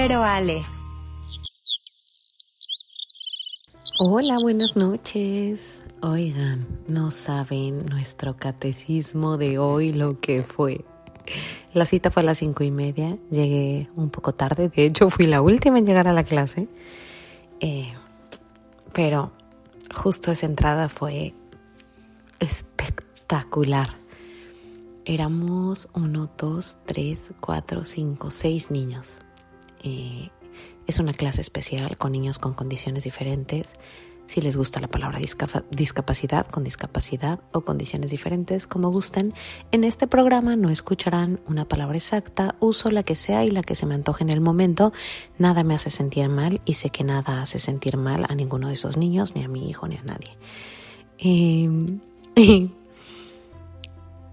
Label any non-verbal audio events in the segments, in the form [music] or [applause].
Vero Ale. Hola, buenas noches. Oigan, no saben nuestro catecismo de hoy lo que fue. La cita fue a las cinco y media, llegué un poco tarde, de hecho fui la última en llegar a la clase, eh, pero justo esa entrada fue espectacular. Éramos uno, dos, tres, cuatro, cinco, seis niños. Es una clase especial con niños con condiciones diferentes si les gusta la palabra discapacidad, con discapacidad o condiciones diferentes, como gusten, en este programa no escucharán una palabra exacta, uso la que sea y la que se me antoje en el momento. Nada me hace sentir mal y sé que nada hace sentir mal a ninguno de esos niños, ni a mi hijo, ni a nadie. Em, [laughs]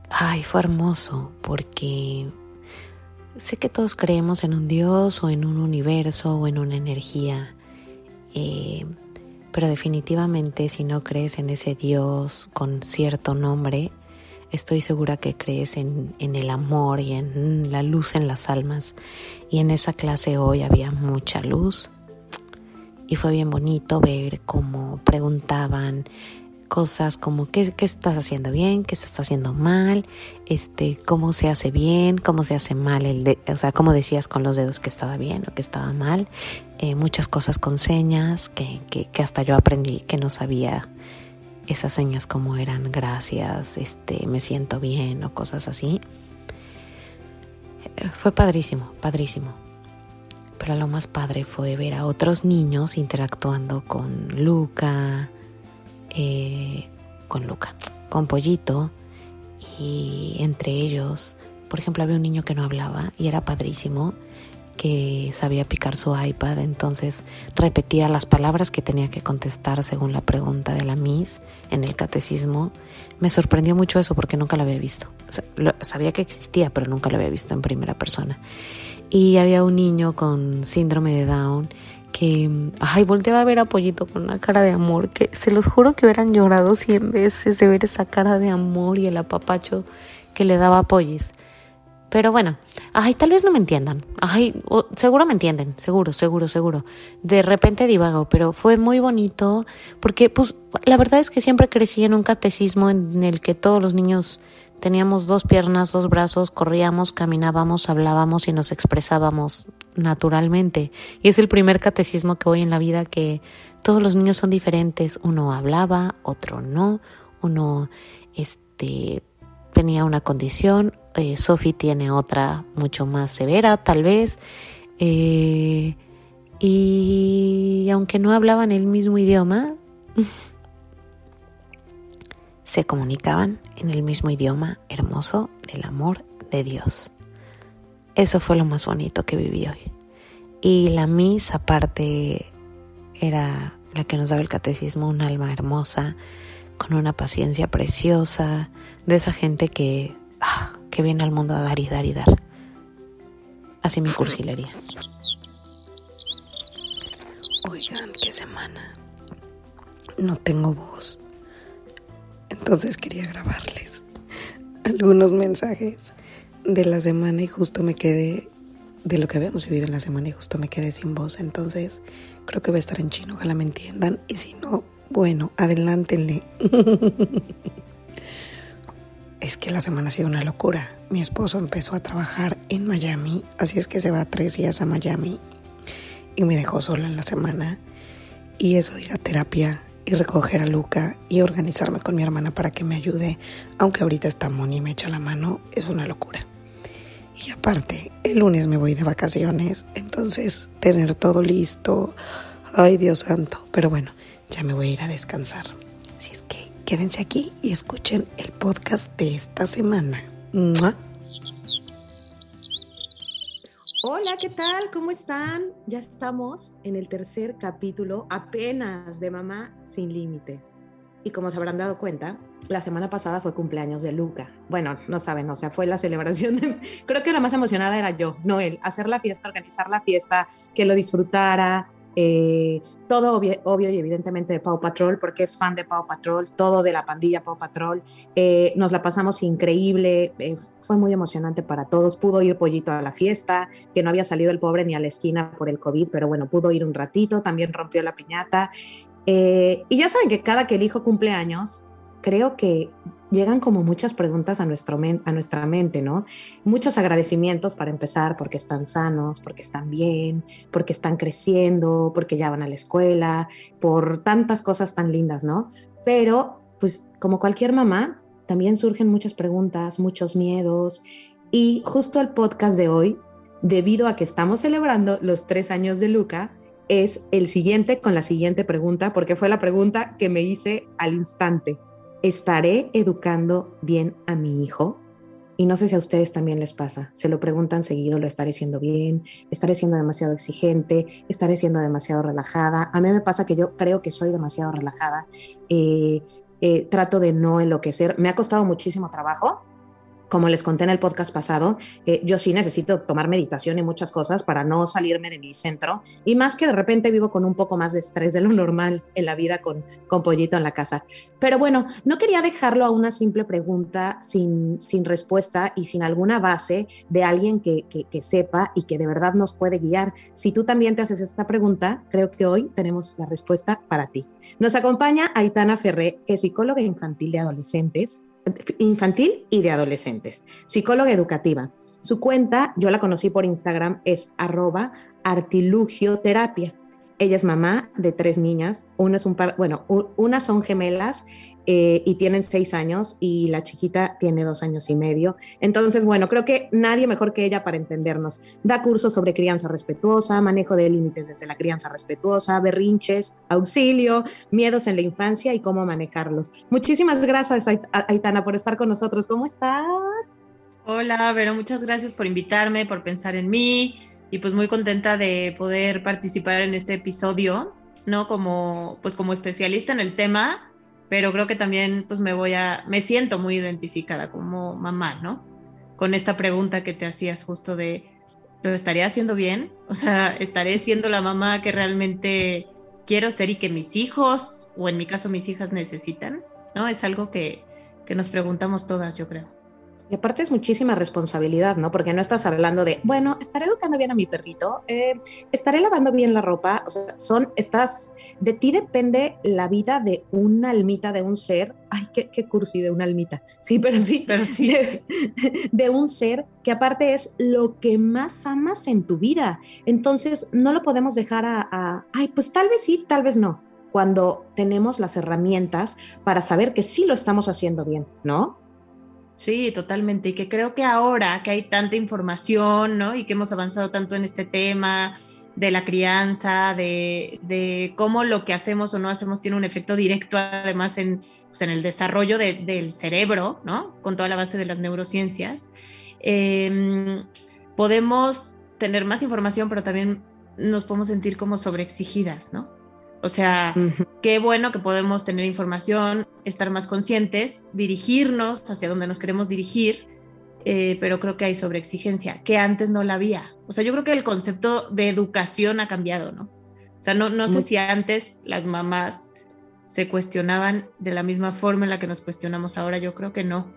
ay, fue hermoso porque sé que todos creemos en un Dios o en un universo o en una energía. Eh, pero definitivamente si no crees en ese Dios con cierto nombre, estoy segura que crees en, el amor y en la luz en las almas. Y en esa clase hoy había mucha luz y fue bien bonito ver cómo preguntaban cosas como qué, qué estás haciendo bien, qué estás haciendo mal, este, cómo se hace bien, cómo se hace mal, el de, o sea, cómo decías con los dedos que estaba bien o que estaba mal, eh, muchas cosas con señas que, que, que, hasta yo aprendí que no sabía esas señas como eran gracias, este, me siento bien o cosas así. Eh, fue padrísimo, padrísimo. Pero lo más padre fue ver a otros niños interactuando con Luca, eh, con Luca, con Pollito y entre ellos, por ejemplo, había un niño que no hablaba y era padrísimo que sabía picar su iPad, entonces repetía las palabras que tenía que contestar según la pregunta de la Miss en el catecismo. Me sorprendió mucho eso porque nunca lo había visto. sabía que existía, pero nunca lo había visto en primera persona. Y había un niño con síndrome de Down que, ay, volteaba a ver a Pollito con una cara de amor, que se los juro que hubieran llorado cien veces de ver esa cara de amor y el apapacho que le daba a Pollis. Pero bueno, ay, tal vez no me entiendan. Ay, seguro me entienden, seguro, seguro, seguro. De repente divago, pero fue muy bonito porque, pues, la verdad es que siempre crecí en un catecismo en el que todos los niños Teníamos dos piernas, dos brazos, corríamos, caminábamos, hablábamos y nos expresábamos naturalmente. Y es el primer catecismo que voy en la vida que todos los niños son diferentes. Uno hablaba, otro no. Uno este, tenía una condición, eh, Sophie tiene otra mucho más severa, tal vez. Eh, y aunque no hablaban el mismo idioma, [laughs] se comunicaban en el mismo idioma hermoso del amor de Dios. Eso fue lo más bonito que viví hoy. Y la misa aparte era la que nos daba el catecismo, un alma hermosa, con una paciencia preciosa, de esa gente que, ah, que viene al mundo a dar y dar y dar. Así mi cursilería. Oigan, qué semana. No tengo voz. Entonces quería grabarles algunos mensajes de la semana y justo me quedé de lo que habíamos vivido en la semana y justo me quedé sin voz. Entonces creo que va a estar en chino, ojalá me entiendan. Y si no, bueno, adelántenle. [laughs] es que la semana ha sido una locura. Mi esposo empezó a trabajar en Miami, así es que se va tres días a Miami y me dejó solo en la semana. Y eso de ir a terapia y recoger a Luca y organizarme con mi hermana para que me ayude, aunque ahorita está Moni y me echa la mano, es una locura. Y aparte, el lunes me voy de vacaciones, entonces tener todo listo, ay Dios santo, pero bueno, ya me voy a ir a descansar. Así es que quédense aquí y escuchen el podcast de esta semana. Hola, ¿qué tal? ¿Cómo están? Ya estamos en el tercer capítulo apenas de Mamá sin Límites. Y como se habrán dado cuenta, la semana pasada fue cumpleaños de Luca. Bueno, no saben, o sea, fue la celebración. [laughs] Creo que la más emocionada era yo, no él. Hacer la fiesta, organizar la fiesta, que lo disfrutara, eh, todo obvio, y evidentemente de Pau Patrol, porque es fan de Pau Patrol, todo de la pandilla Pau Patrol. Eh, nos la pasamos increíble, eh, fue muy emocionante para todos. Pudo ir Pollito a la fiesta, que no había salido el pobre ni a la esquina por el COVID, pero bueno, pudo ir un ratito, también rompió la piñata. y ya saben que cada que el hijo cumple años, creo que llegan como muchas preguntas a, nuestro a nuestra mente, ¿no? Muchos agradecimientos para empezar, porque están sanos, porque están bien, porque están creciendo, porque ya van a la escuela, por tantas cosas tan lindas, ¿no? Pero, pues como cualquier mamá, también surgen muchas preguntas, muchos miedos. Y justo el podcast de hoy, debido a que estamos celebrando los tres años de Luca, es el siguiente con la siguiente pregunta, porque fue la pregunta que me hice al instante. ¿Estaré educando bien a mi hijo? Y no sé si a ustedes también les pasa. Se lo preguntan seguido, ¿lo estaré haciendo bien? ¿Estaré siendo demasiado exigente? ¿Estaré siendo demasiado relajada? A mí me pasa que yo creo que soy demasiado relajada. Eh, eh, trato de no enloquecer. Me ha costado muchísimo trabajo como les conté en el podcast pasado, eh, yo sí necesito tomar meditación y muchas cosas para no salirme de mi centro. Y más que de repente vivo con un poco más de estrés de lo normal en la vida con, con Pollito en la casa. Pero bueno, no quería dejarlo a una simple pregunta sin, sin respuesta y sin alguna base de alguien que, que, que sepa y que de verdad nos puede guiar. Si tú también te haces esta pregunta, creo que hoy tenemos la respuesta para ti. Nos acompaña Aitana Ferré, que es psicóloga infantil de adolescentes infantil y de adolescentes, psicóloga educativa. Su cuenta, yo la conocí por Instagram, es arroba artilugioterapia. Ella es mamá de tres niñas, una es un par, bueno, unas son gemelas eh, y tienen seis años y la chiquita tiene dos años y medio. Entonces, bueno, creo que nadie mejor que ella para entendernos. Da cursos sobre crianza respetuosa, manejo de límites desde la crianza respetuosa, berrinches, auxilio, miedos en la infancia y cómo manejarlos. Muchísimas gracias, Aitana, por estar con nosotros. ¿Cómo estás? Hola, Vero, muchas gracias por invitarme, por pensar en mí y pues muy contenta de poder participar en este episodio, ¿no? Como, pues como especialista en el tema, pero creo que también pues me voy a, me siento muy identificada como mamá, ¿no? Con esta pregunta que te hacías justo de, ¿lo estaré haciendo bien? O sea, ¿estaré siendo la mamá que realmente quiero ser y que mis hijos, o en mi caso mis hijas necesitan? ¿No? Es algo que, que nos preguntamos todas, yo creo. Y aparte es muchísima responsabilidad, ¿no? Porque no estás hablando de, bueno, estaré educando bien a mi perrito, eh, estaré lavando bien la ropa, o sea, son, estás, de ti depende la vida de una almita, de un ser, ay, qué, qué cursi de una almita, sí, pero sí, pero sí. De, un ser que aparte es lo que más amas en tu vida. Entonces, no lo podemos dejar a, a ay, pues tal vez sí, tal vez no, cuando tenemos las herramientas para saber que sí lo estamos haciendo bien, ¿no? Sí, totalmente. Y que creo que ahora que hay tanta información, ¿no? Y que hemos avanzado tanto en este tema de la crianza, de, cómo lo que hacemos o no hacemos tiene un efecto directo además en, pues, el desarrollo del cerebro, ¿no? Con toda la base de las neurociencias. Em, podemos tener más información, pero también nos podemos sentir como sobreexigidas, ¿no? O sea, qué bueno que podemos tener información, estar más conscientes, dirigirnos hacia donde nos queremos dirigir, eh, pero creo que hay sobreexigencia, que antes no la había. O sea, yo creo que el concepto de educación ha cambiado, ¿no? O sea, no, no sé si antes las mamás se cuestionaban de la misma forma en la que nos cuestionamos ahora, yo creo que no.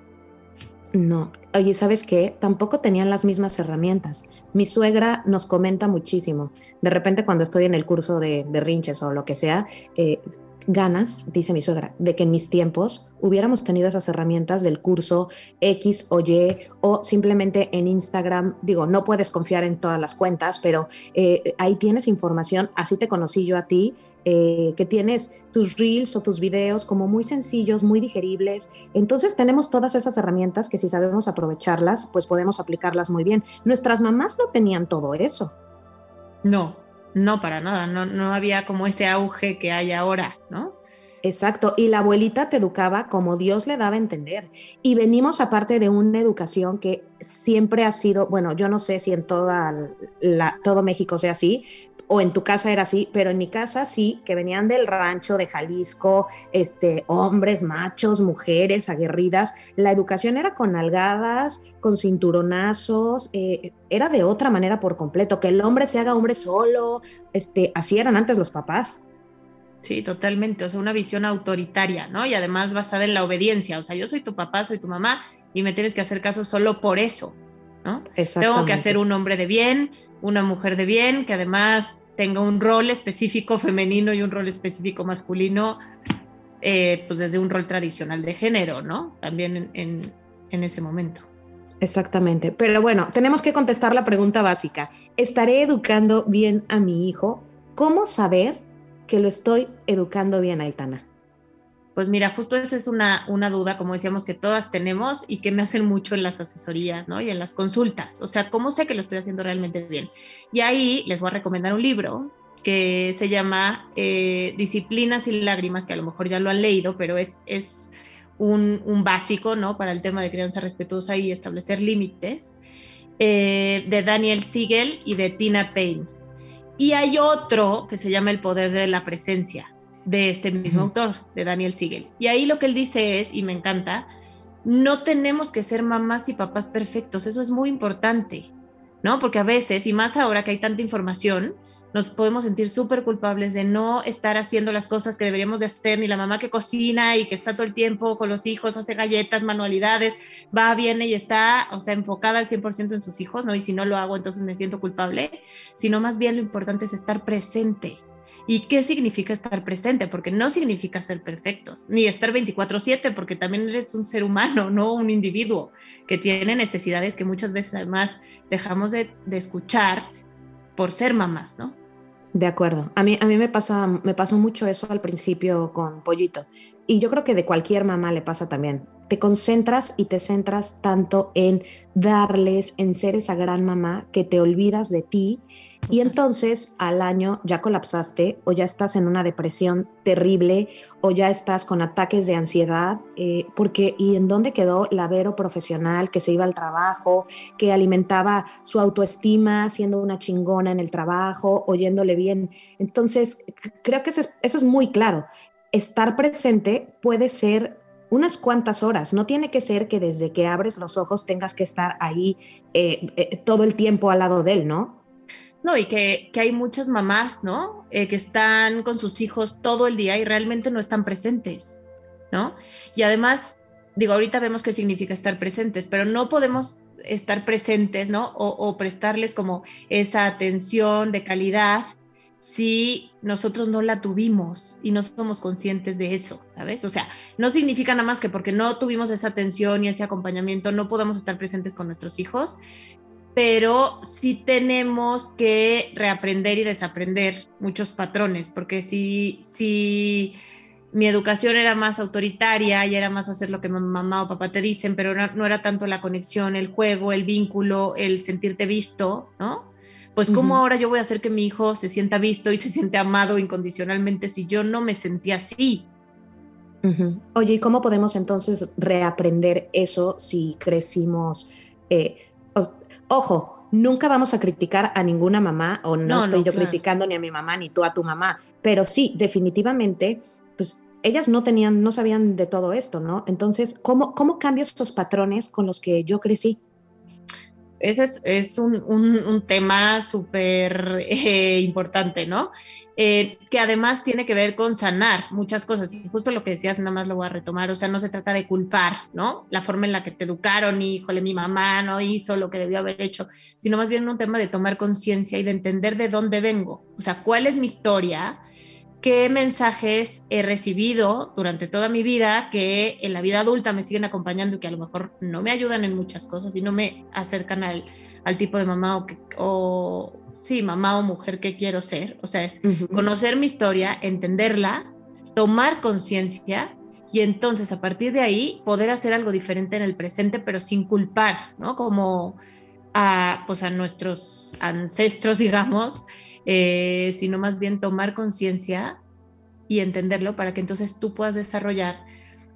No, oye, ¿sabes qué? Tampoco tenían las mismas herramientas. Mi suegra nos comenta muchísimo. De repente cuando estoy en el curso de berrinches o lo que sea, eh, ganas, dice mi suegra, de que en mis tiempos hubiéramos tenido esas herramientas del curso X o Y o simplemente en Instagram. Digo, no puedes confiar en todas las cuentas, pero eh, ahí tienes información. Así te conocí yo a ti eh, que tienes tus reels o tus videos como muy sencillos, muy digeribles. Entonces tenemos todas esas herramientas que si sabemos aprovecharlas, pues podemos aplicarlas muy bien. Nuestras mamás no tenían todo eso. No, no para nada, no, no había como ese auge que hay ahora, ¿no? Exacto, y la abuelita te educaba como Dios le daba a entender. Y venimos aparte de una educación que siempre ha sido, bueno, yo no sé si en toda la, todo México sea así, o en tu casa era así, pero en mi casa sí, que venían del rancho de Jalisco, este, hombres, machos, mujeres aguerridas. La educación era con algadas, con cinturonazos, eh, era de otra manera por completo, que el hombre se haga hombre solo, este, así eran antes los papás. Sí, totalmente, o sea, una visión autoritaria, ¿no? Y además basada en la obediencia, o sea, yo soy tu papá, soy tu mamá y me tienes que hacer caso solo por eso, ¿no? Tengo que hacer un hombre de bien, una mujer de bien, que además tenga un rol específico femenino y un rol específico masculino, eh, pues desde un rol tradicional de género, ¿no? También en, en ese momento. Exactamente. Pero bueno, tenemos que contestar la pregunta básica. ¿Estaré educando bien a mi hijo? ¿Cómo saber que lo estoy educando bien, Aitana? Pues mira, justo esa es una, una duda, como decíamos, que todas tenemos y que me hacen mucho en las asesorías, ¿no? Y en las consultas. O sea, ¿cómo sé que lo estoy haciendo realmente bien? Y ahí les voy a recomendar un libro que se llama eh, Disciplinas y Lágrimas, que a lo mejor ya lo han leído, pero es, es un, un básico, ¿no? Para el tema de crianza respetuosa y establecer límites, eh, de Daniel Siegel y de Tina Payne. Y hay otro que se llama El Poder de la Presencia, de este mismo autor, de Daniel Siegel. Y ahí lo que él dice es, y me encanta, no tenemos que ser mamás y papás perfectos, eso es muy importante, ¿no? Porque a veces, y más ahora que hay tanta información, nos podemos sentir súper culpables de no estar haciendo las cosas que deberíamos de hacer, ni la mamá que cocina y que está todo el tiempo con los hijos, hace galletas, manualidades, va, viene y está, o sea, enfocada al 100% en sus hijos, ¿no? Y si no lo hago, entonces me siento culpable, sino más bien lo importante es estar presente, ¿Y qué significa estar presente? Porque no significa ser perfectos, ni estar 24/7, porque también eres un ser humano, no un individuo que tiene necesidades que muchas veces además dejamos de, escuchar por ser mamás, ¿no? De acuerdo. A mí, a mí me, pasa, me pasó mucho eso al principio con Pollito. Y yo creo que de cualquier mamá le pasa también. Te concentras y te centras tanto en darles, en ser esa gran mamá, que te olvidas de ti y entonces al año ya colapsaste o ya estás en una depresión terrible o ya estás con ataques de ansiedad, eh, porque ¿y en dónde quedó la Vero profesional que se iba al trabajo, que alimentaba su autoestima siendo una chingona en el trabajo, oyéndole bien? Entonces creo que eso es, muy claro. Estar presente puede ser unas cuantas horas. No tiene que ser que desde que abres los ojos tengas que estar ahí eh, eh, todo el tiempo al lado de él, ¿no? No, y que, hay muchas mamás, ¿no? Eh, que están con sus hijos todo el día y realmente no están presentes, ¿no? Y además, digo, ahorita vemos qué significa estar presentes, pero no podemos estar presentes, ¿no? O, prestarles como esa atención de calidad si nosotros no la tuvimos y no somos conscientes de eso, ¿sabes? O sea, no significa nada más que porque no tuvimos esa atención y ese acompañamiento no podemos estar presentes con nuestros hijos, pero sí tenemos que reaprender y desaprender muchos patrones, porque si, si mi educación era más autoritaria y era más hacer lo que mamá o papá te dicen, pero no, era tanto la conexión, el juego, el vínculo, el sentirte visto, ¿no? Pues cómo ahora yo voy a hacer que mi hijo se sienta visto y se siente amado incondicionalmente si yo no me sentía así. Oye, ¿y cómo podemos entonces reaprender eso si crecimos? Eh, Ojo, nunca vamos a criticar a ninguna mamá, o no, estoy yo criticando ni a mi mamá ni tú a tu mamá, pero sí, definitivamente, pues ellas no tenían, no sabían de todo esto, ¿no? Entonces, ¿cómo, cómo cambio estos patrones con los que yo crecí? Ese es, un, tema súper eh, importante, ¿no? Eh, que además tiene que ver con sanar muchas cosas. Y justo lo que decías, nada más lo voy a retomar. O sea, no se trata de culpar, ¿no? La forma en la que te educaron, híjole, mi mamá no hizo lo que debió haber hecho, sino más bien un tema de tomar conciencia y de entender de dónde vengo. O sea, cuál es mi historia qué mensajes he recibido durante toda mi vida que en la vida adulta me siguen acompañando y que a lo mejor no me ayudan en muchas cosas y no me acercan al, tipo de mamá o, o, sí, mamá o mujer que quiero ser. O sea, es conocer mi historia, entenderla, tomar conciencia y entonces a partir de ahí poder hacer algo diferente en el presente, pero sin culpar, ¿no? Como a, pues a nuestros ancestros, [laughs] digamos, eh, sino más bien tomar conciencia y entenderlo para que entonces tú puedas desarrollar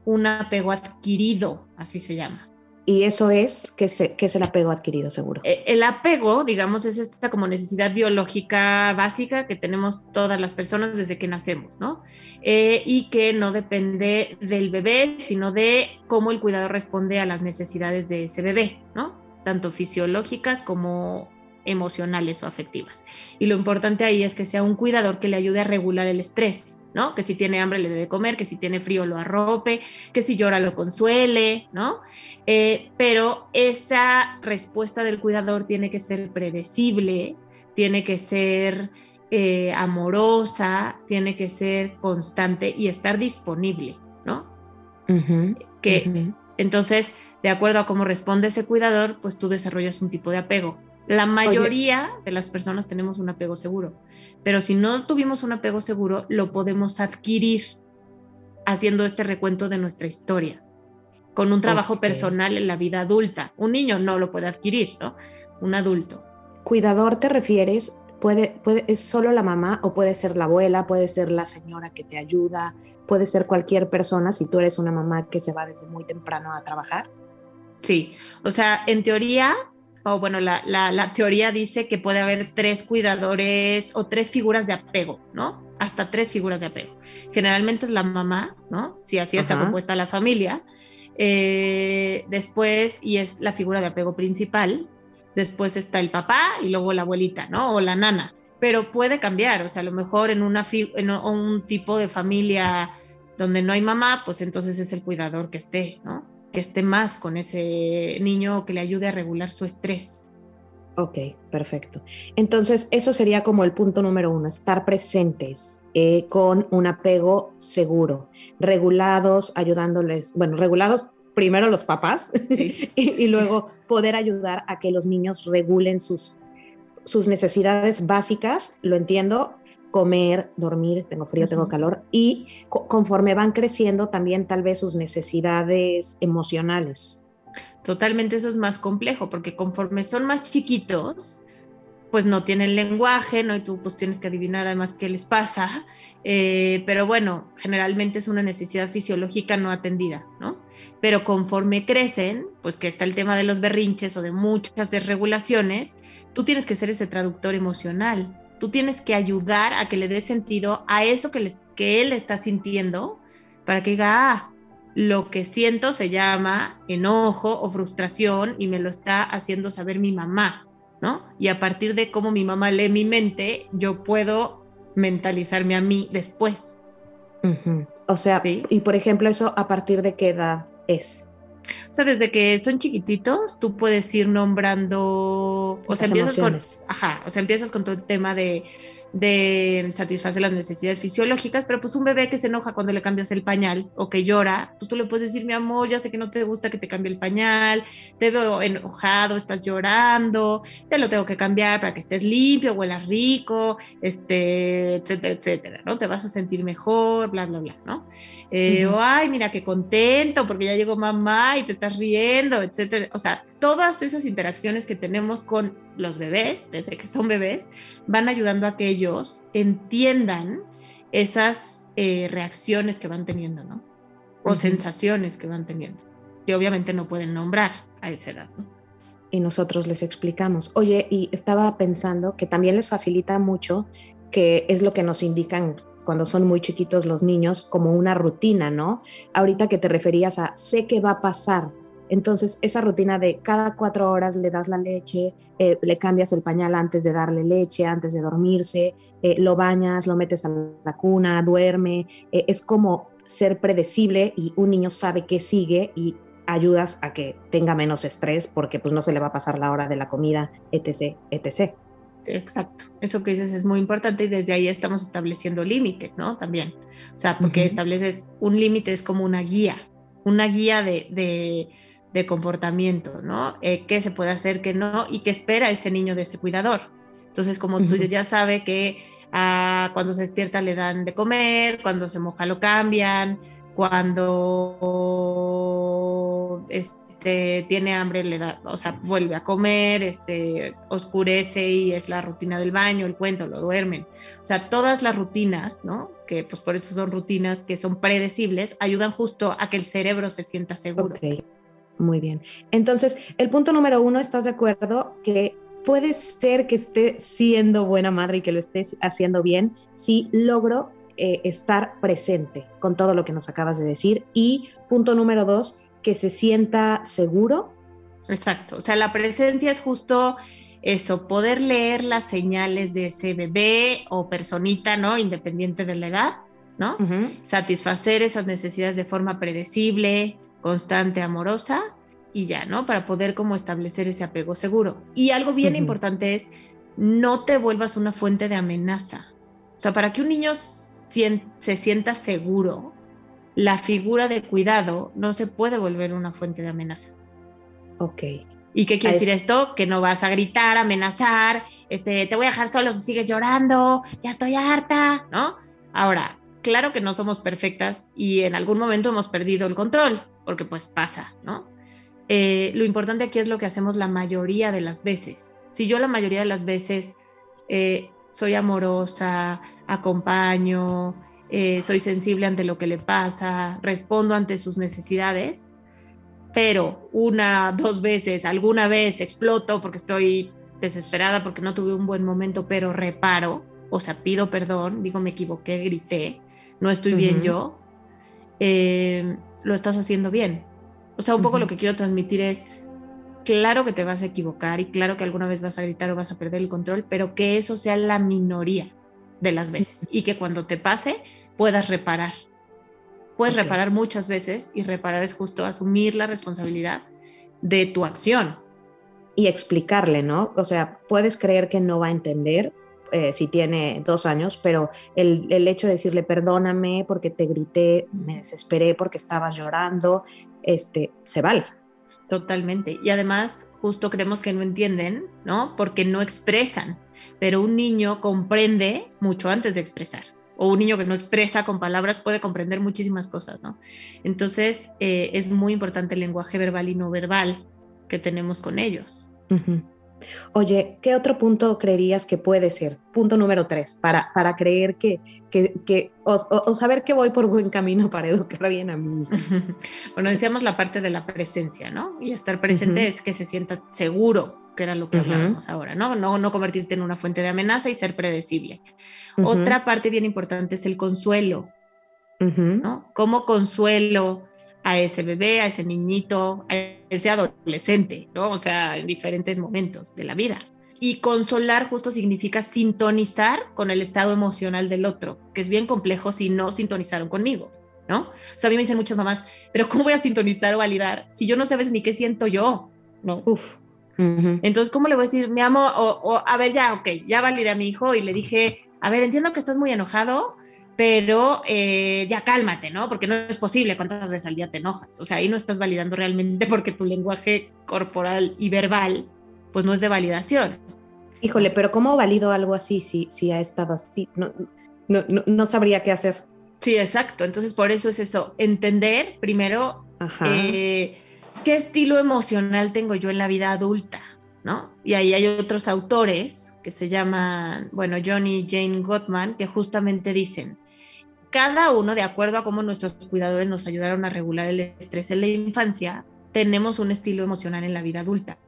un apego adquirido, así se llama, Y eso es que, se, que es el apego adquirido, seguro. Eh, el apego, digamos, es esta como necesidad biológica básica que tenemos todas las personas desde que nacemos, ¿no? Eh, y que no depende del bebé, sino de cómo el cuidador responde a las necesidades de ese bebé, ¿no? Tanto fisiológicas como emocionales o afectivas. Y lo importante ahí es que sea un cuidador que le ayude a regular el estrés, ¿no? Que si tiene hambre le dé de comer, que si tiene frío lo arrope, que si llora lo consuele, ¿no? Eh, pero esa respuesta del cuidador tiene que ser predecible, tiene que ser eh, amorosa, tiene que ser constante y estar disponible, ¿no? que entonces, de acuerdo a cómo responde ese cuidador, pues tú desarrollas un tipo de apego. La mayoría de las personas tenemos un apego seguro, pero si no tuvimos un apego seguro, lo podemos adquirir haciendo este recuento de nuestra historia, con un trabajo personal en la vida adulta. Un niño no lo puede adquirir, ¿no? Un adulto. Cuidador te refieres, puede, puede, es solo la mamá o puede ser la abuela, puede ser la señora que te ayuda, puede ser cualquier persona si tú eres una mamá que se va desde muy temprano a trabajar. Sí, o sea, en teoría o bueno, la, teoría dice que puede haber tres cuidadores o tres figuras de apego, ¿no? Hasta tres figuras de apego. Generalmente es la mamá, ¿no? Si así está compuesta la familia. Eh, después, y es la figura de apego principal. Después está el papá y luego la abuelita, ¿no? O la nana. Pero puede cambiar, o sea, a lo mejor en, una en un tipo de familia donde no hay mamá, pues entonces es el cuidador que esté, ¿no? Que esté más con ese niño, que le ayude a regular su estrés. Ok, perfecto. Entonces, eso sería como el punto número uno, estar presentes eh, con un apego seguro, regulados, ayudándoles, bueno, regulados primero los papás [laughs] y, luego poder ayudar a que los niños regulen sus, sus necesidades básicas, lo entiendo, comer, dormir, tengo frío, tengo calor, y conforme van creciendo también tal vez sus necesidades emocionales. Totalmente eso es más complejo, porque conforme son más chiquitos, pues no tienen lenguaje, ¿no? Y tú pues tienes que adivinar además qué les pasa, eh, pero bueno, generalmente es una necesidad fisiológica no atendida, ¿no? Pero conforme crecen, pues que está el tema de los berrinches o de muchas desregulaciones, tú tienes que ser ese traductor emocional, Tú tienes que ayudar a que le dé sentido a eso que, que él está sintiendo para que diga, ah, lo que siento se llama enojo o frustración y me lo está haciendo saber mi mamá, ¿no? Y a partir de cómo mi mamá lee mi mente, yo puedo mentalizarme a mí después. O sea, y por ejemplo, eso a partir de qué edad es? O sea, desde que son chiquititos, tú puedes ir nombrando, o sea, empiezas con, ajá, o sea, empiezas con todo el tema de de satisfacer las necesidades fisiológicas, pero pues un bebé que se enoja cuando le cambias el pañal o que llora, pues tú le puedes decir, mi amor, ya sé que no te gusta que te cambie el pañal, te veo enojado, estás llorando, te lo tengo que cambiar para que estés limpio, huelas rico, este, etcétera, etcétera, ¿no? Te vas a sentir mejor, bla, bla, bla, ¿no? Eh, o, ay, mira qué contento porque ya llegó mamá y te estás riendo, etcétera. O sea, todas esas interacciones que tenemos con los bebés, desde que son bebés, van ayudando a que ellos entiendan esas eh, reacciones que van teniendo, ¿no? O sensaciones que van teniendo, que obviamente no pueden nombrar a esa edad, ¿no? Y nosotros les explicamos, oye, y estaba pensando que también les facilita mucho, que es lo que nos indican cuando son muy chiquitos los niños, como una rutina, ¿no? Ahorita que te referías a, sé que va a pasar, entonces, esa rutina de cada cuatro horas le das la leche, eh, le cambias el pañal antes de darle leche, antes de dormirse, eh, lo bañas, lo metes a la cuna, duerme, eh, es como ser predecible y un niño sabe qué sigue y ayudas a que tenga menos estrés porque pues no se le va a pasar la hora de la comida, etc., etc. exacto. Eso que dices es muy importante y desde ahí estamos estableciendo límites, ¿no? También. O sea, porque estableces un límite, es como una guía, una guía de, de comportamiento, ¿no? Eh, ¿Qué se puede hacer, qué no? Y qué espera ese niño de ese cuidador. Entonces, como tú dices, ya sabe que ah, cuando se despierta le dan de comer, cuando se moja lo cambian, cuando este, tiene hambre le da, o sea, vuelve a comer, este, oscurece y es la rutina del baño, el cuento, lo duermen. O sea, todas las rutinas, ¿no? Que pues por eso son rutinas que son predecibles, ayudan justo a que el cerebro se sienta seguro. Muy bien. Entonces, el punto número uno, ¿estás de acuerdo que puede ser que esté siendo buena madre y que lo esté haciendo bien si logro eh, estar presente con todo lo que nos acabas de decir? Y punto número dos, que se sienta seguro. Exacto. O sea, la presencia es justo eso, poder leer las señales de ese bebé o personita, ¿no? Independiente de la edad, ¿no? Satisfacer esas necesidades de forma predecible, constante, amorosa y ya, ¿no? Para poder como establecer ese apego seguro. Y algo bien importante es no te vuelvas una fuente de amenaza. O sea, para que un niño se sienta seguro, la figura de cuidado no se puede volver una fuente de amenaza. Ok. ¿Y qué quiere decir esto? Que no vas a gritar, amenazar, este, te voy a dejar solo si sigues llorando, ya estoy harta, ¿no? Ahora, claro que no somos perfectas y en algún momento hemos perdido el control, porque pues pasa, ¿no? Eh, lo importante aquí es lo que hacemos la mayoría de las veces. Si yo la mayoría de las veces eh, soy amorosa, acompaño, eh, soy sensible ante lo que le pasa, respondo ante sus necesidades, pero una, dos veces, alguna vez exploto porque estoy desesperada porque no tuve un buen momento, pero reparo, o sea, pido perdón, digo me equivoqué, grité, no estoy bien yo, eh, lo estás haciendo bien. O sea, un poco lo que quiero transmitir es, claro que te vas a equivocar y claro que alguna vez vas a gritar o vas a perder el control, pero que eso sea la minoría de las veces y que cuando te pase puedas reparar Puedes reparar muchas veces y reparar es justo asumir la responsabilidad de tu acción. Y explicarle, ¿no? O sea, puedes creer que no va a entender eh, si tiene dos años, pero el, el, hecho de decirle perdóname porque te grité, me desesperé porque estabas llorando, este, se vale. Totalmente. Y además, justo creemos que no entienden, ¿no? Porque no expresan, pero un niño comprende mucho antes de expresar o un niño que no expresa con palabras puede comprender muchísimas cosas, ¿no? Entonces eh, es muy importante el lenguaje verbal y no verbal que tenemos con ellos. Oye, ¿qué otro punto creerías que puede ser? Punto número tres, para, para creer que, que, o, saber que voy por buen camino para educar bien a mi hijo. bueno, decíamos la parte de la presencia, ¿no? Y estar presente es que se sienta seguro, que era lo que hablábamos ahora, ¿no? ¿no? No convertirte en una fuente de amenaza y ser predecible. Otra parte bien importante es el consuelo, ¿no? ¿Cómo consuelo a ese bebé, a ese niñito, a ese adolescente, ¿no? O sea, en diferentes momentos de la vida. Y consolar justo significa sintonizar con el estado emocional del otro, que es bien complejo si no sintonizaron conmigo, ¿no? O sea, a mí me dicen muchas mamás, pero ¿cómo voy a sintonizar o validar si yo no sabes ni qué siento yo? ¿No? Uf. Entonces, ¿cómo le voy a decir, mi amo? O, a ver, ya, ok, ya validé a mi hijo y le dije, a ver, entiendo que estás muy enojado, pero eh, ya cálmate, ¿no? Porque no es posible cuántas veces al día te enojas. O sea, ahí no estás validando realmente [laughs] porque tu lenguaje corporal y verbal, pues no es de validación. Híjole, pero ¿cómo valido algo así si, si ha estado así? No, no, no, sabría qué hacer. Sí, exacto. Entonces, por eso es eso, entender primero eh, qué estilo emocional tengo yo en la vida adulta, ¿no? Y ahí hay otros autores que se llaman, bueno, John y Jane Gottman, que justamente dicen, cada uno, de acuerdo a cómo nuestros cuidadores nos ayudaron a regular el estrés en la infancia, tenemos un estilo emocional en la vida adulta.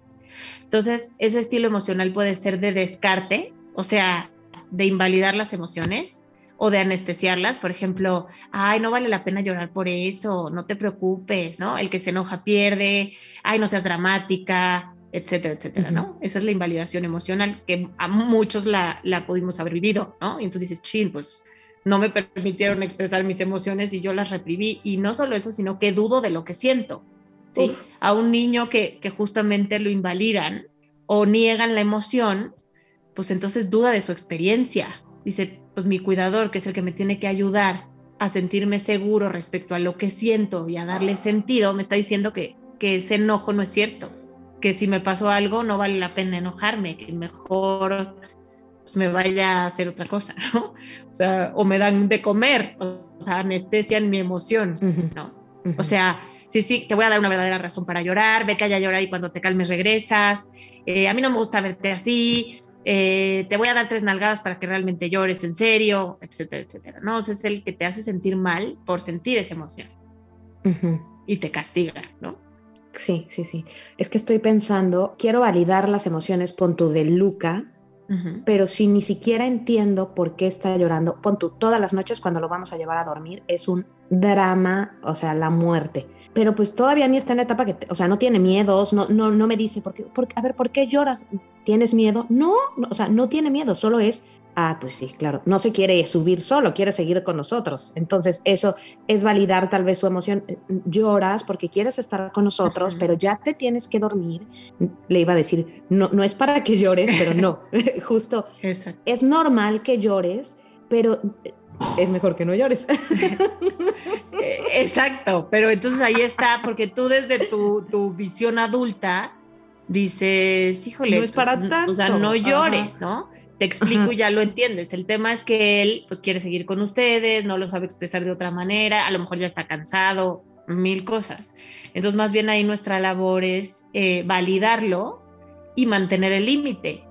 Entonces, ese estilo emocional puede ser de descarte, o sea, de invalidar las emociones o de anestesiarlas, por ejemplo, ay, no vale la pena llorar por eso, no te preocupes, ¿no? El que se enoja pierde, ay, no seas dramática, etcétera, etcétera, ¿no? Esa es la invalidación emocional que a muchos la, la pudimos haber vivido, ¿no? Y entonces dices, chin, pues no me permitieron expresar mis emociones y yo las reprimí. Y no solo eso, sino que dudo de lo que siento. ¿sí? A un niño que, que justamente lo invalidan o niegan la emoción, pues entonces duda de su experiencia. Dice, pues mi cuidador, que es el que me tiene que ayudar a sentirme seguro respecto a lo que siento y a darle sentido, me está diciendo que, que ese enojo no es cierto, que si me pasó algo no vale la pena enojarme, que mejor pues me vaya a hacer otra cosa, [laughs] ¿no? O sea, o me dan de comer, o sea, anestesian mi emoción, ¿no? O sea, sí, sí, te voy a dar una verdadera razón para llorar, ve que haya llorar y cuando te calmes regresas, eh, a mí no me gusta verte así, eh, te voy a dar tres nalgadas para que realmente llores en serio, etcétera, etcétera, ¿no? O sea, es el que te hace sentir mal por sentir esa emoción y te castiga, ¿no? Sí, sí, sí. Es que estoy pensando, quiero validar las emociones, pon tú de Luca, pero si ni siquiera entiendo por qué está llorando, pon tú, todas las noches cuando lo vamos a llevar a dormir es un drama, o sea, la muerte. Pero pues todavía ni está en la etapa que, o sea, no tiene miedos, no, no, no me dice, por qué, a ver, ¿por qué lloras? ¿Tienes miedo? No, no, o sea, no tiene miedo, solo es Ah, pues sí, claro. No se quiere subir solo, quiere seguir con nosotros. Entonces, eso es validar tal vez su emoción. Eh, lloras porque quieres estar con nosotros, pero ya te tienes que dormir. Le iba a decir, no, no es para que llores, pero no. [laughs] [laughs] Justo es normal que llores, pero es mejor que no llores. [laughs] Eh, exacto, pero entonces ahí está, porque tú desde tu, tu visión adulta dices, híjole, no es para tanto. Pues, o sea, no llores, ¿no? Te explico y ya lo entiendes. El tema es que él pues quiere seguir con ustedes, no lo sabe expresar de otra manera, a lo mejor ya está cansado, mil cosas. Entonces más bien ahí nuestra labor es eh, validarlo y mantener el límite.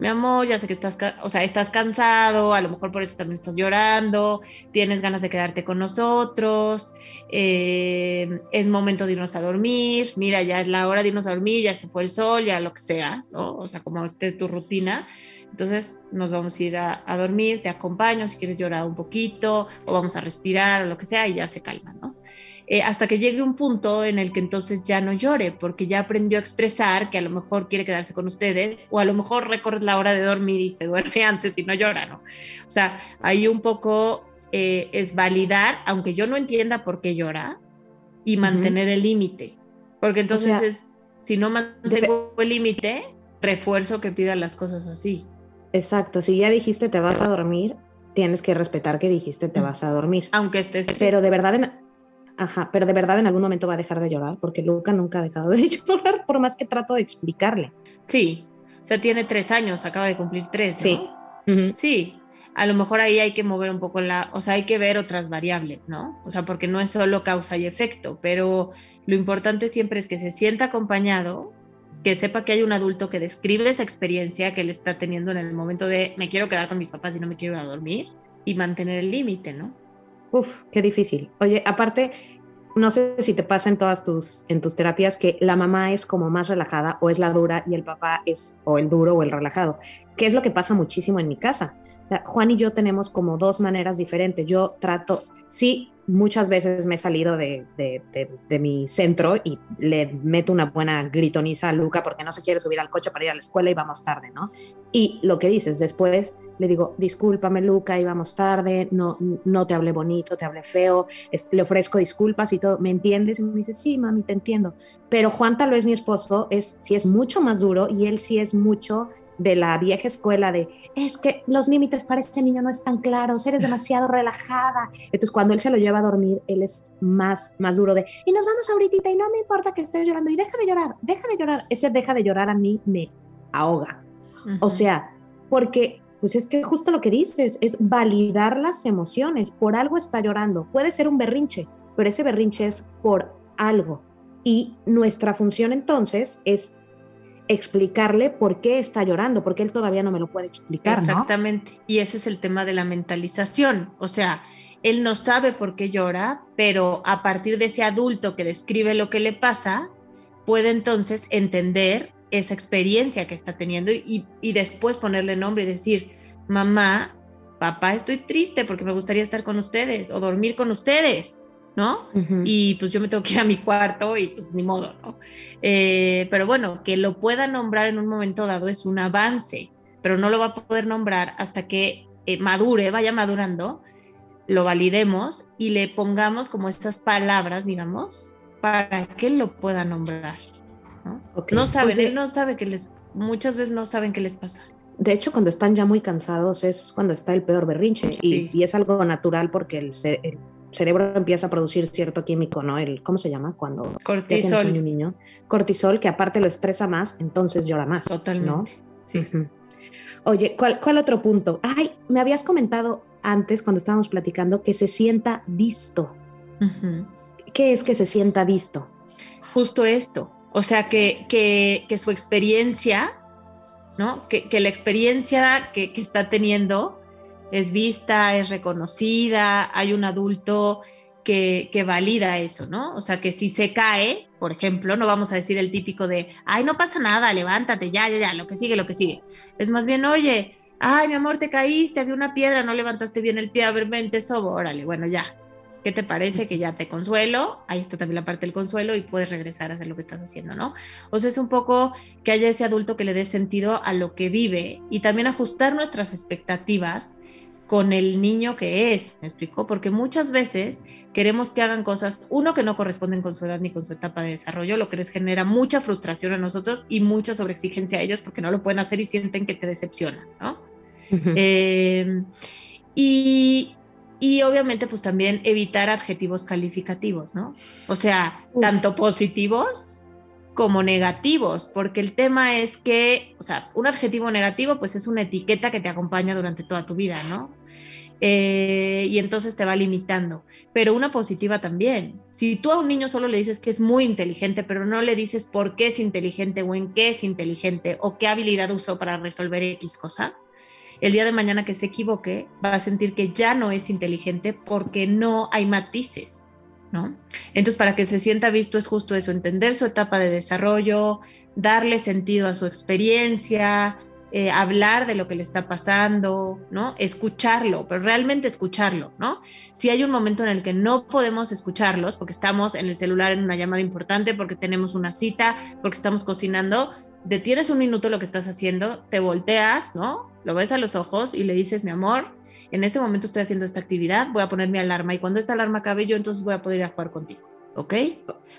Mi amor, ya sé que estás, o sea, estás cansado, a lo mejor por eso también estás llorando, tienes ganas de quedarte con nosotros, eh, es momento de irnos a dormir, mira, ya es la hora de irnos a dormir, ya se fue el sol, ya lo que sea, ¿no? O sea, como esté tu rutina entonces nos vamos a ir a, dormir, te acompaño si quieres llorar un poquito o vamos a respirar o lo que sea y ya se calma, ¿no? Eh, hasta que llegue un punto en el que entonces ya no llore, porque ya aprendió a expresar que a lo mejor quiere quedarse con ustedes, o a lo mejor recorre la hora de dormir y se duerme [laughs] antes y no llora, ¿no? O sea, ahí un poco eh, es validar, aunque yo no entienda por qué llora, y mantener el límite, porque entonces es, si no mantengo el límite, refuerzo que pida las cosas así. Exacto, si ya dijiste te vas a dormir, tienes que respetar que dijiste te vas a dormir. Aunque estés... Pero de verdad, en, ajá, pero de verdad en algún momento va a dejar de llorar, porque Luca nunca ha dejado de [laughs] llorar, por más que trato de explicarle. Sí, o sea, tiene tres años, acaba de cumplir tres. Sí. Sí, a lo mejor ahí hay que mover un poco la, o sea, hay que ver otras variables, ¿no? O sea, porque no es solo causa y efecto, pero lo importante siempre es que se sienta acompañado que sepa que hay un adulto que describe esa experiencia que él está teniendo en el momento de me quiero quedar con mis papás y no me quiero ir a dormir y mantener el límite, ¿no? Uf, qué difícil. Oye, aparte, no sé si te pasa en todas tus, en tus terapias que la mamá es como más relajada o es la dura y el papá es o el duro o el relajado, que es lo que pasa muchísimo en mi casa. Juan y yo tenemos como dos maneras diferentes. Yo trato, sí, muchas veces me he salido de, mi centro y le meto una buena gritoniza a Luca porque no se quiere subir al coche para ir a la escuela y vamos tarde, ¿no? Y lo que dices, después le digo, discúlpame Luca, íbamos tarde, no, no te hablé bonito, te hablé feo, le ofrezco disculpas y todo, ¿me entiendes? Y me dice, sí, mami, te entiendo. Pero Juan, tal vez mi esposo, es, sí es mucho más duro y él sí es mucho de la vieja escuela de es que los límites para ese niño no están claros, eres demasiado [laughs] relajada. Entonces, cuando él se lo lleva a dormir, él es más, más duro de y nos vamos ahorita y no me importa que estés llorando y deja de llorar, deja de llorar. Ese deja de llorar a mí me ahoga. O sea, porque pues es que justo lo que dices es validar las emociones. Por algo está llorando. Puede ser un berrinche, pero ese berrinche es por algo. Y nuestra función entonces es explicarle por qué está llorando, porque él todavía no me lo puede explicar. Exactamente. Y ese es el tema de la mentalización. O sea, él no sabe por qué llora, pero a partir de ese adulto que describe lo que le pasa, puede entonces entender esa experiencia que está teniendo y, después ponerle nombre y decir, mamá, papá, estoy triste porque me gustaría estar con ustedes o dormir con ustedes. ¿No? Y pues yo me tengo que ir a mi cuarto y pues ni modo, ¿no? Eh, pero bueno, que lo pueda nombrar en un momento dado es un avance, pero no lo va a poder nombrar hasta que eh, madure, vaya madurando, lo validemos y le pongamos como estas palabras, digamos, para que él lo pueda nombrar. No, no saben, él no sabe que les, muchas veces no saben qué les pasa. De hecho, cuando están ya muy cansados es cuando está el peor berrinche y, es algo natural porque el, el cerebro empieza a producir cierto químico, ¿no? El, ¿Cómo se llama? Cuando Cortisol. un niño. Cortisol, que aparte lo estresa más, entonces llora más. Totalmente. Sí. Oye, ¿cuál, ¿cuál otro punto? Ay, me habías comentado antes cuando estábamos platicando que se sienta visto. ¿Qué es que se sienta visto? Justo esto. O sea, que, que, que su experiencia, ¿no? Que, que la experiencia que, que está teniendo es vista, es reconocida, hay un adulto que, que, valida eso, ¿no? O sea, que si se cae, por ejemplo, no vamos a decir el típico de, ay, no pasa nada, levántate, ya, ya, ya, lo que sigue, lo que sigue. Es más bien, oye, ay, mi amor, te caíste, había una piedra, no levantaste bien el pie, a ver, vente, sobo, órale, bueno, ya. ¿Qué te parece que ya te consuelo? Ahí está también la parte del consuelo y puedes regresar a hacer lo que estás haciendo, ¿no? O sea, es un poco que haya ese adulto que le dé sentido a lo que vive y también ajustar nuestras expectativas con el niño que es, ¿me explico? Porque muchas veces queremos que hagan cosas, uno, que no corresponden con su edad ni con su etapa de desarrollo, lo que les genera mucha frustración a nosotros y mucha sobreexigencia a ellos porque no lo pueden hacer y sienten que te decepcionan, ¿no? Em, y, y obviamente pues también evitar adjetivos calificativos, ¿no? O sea, tanto positivos como negativos, porque el tema es que, o sea, un adjetivo negativo pues es una etiqueta que te acompaña durante toda tu vida, ¿no? Eh, y entonces te va limitando, pero una positiva también. Si tú a un niño solo le dices que es muy inteligente, pero no le dices por qué es inteligente o en qué es inteligente o qué habilidad usó para resolver X cosa, el día de mañana que se equivoque va a sentir que ya no es inteligente porque no hay matices. ¿No? Entonces, para que se sienta visto es justo eso, entender su etapa de desarrollo, darle sentido a su experiencia, eh, hablar de lo que le está pasando, ¿no? Escucharlo, pero realmente escucharlo, ¿no? Si hay un momento en el que no podemos escucharlos porque estamos en el celular en una llamada importante, porque tenemos una cita, porque estamos cocinando, detienes un minuto lo que estás haciendo, te volteas, ¿no? Lo ves a los ojos y le dices, mi amor, en este momento estoy haciendo esta actividad, voy a poner mi alarma y cuando esta alarma acabe yo entonces voy a poder ir a jugar contigo. ¿ok?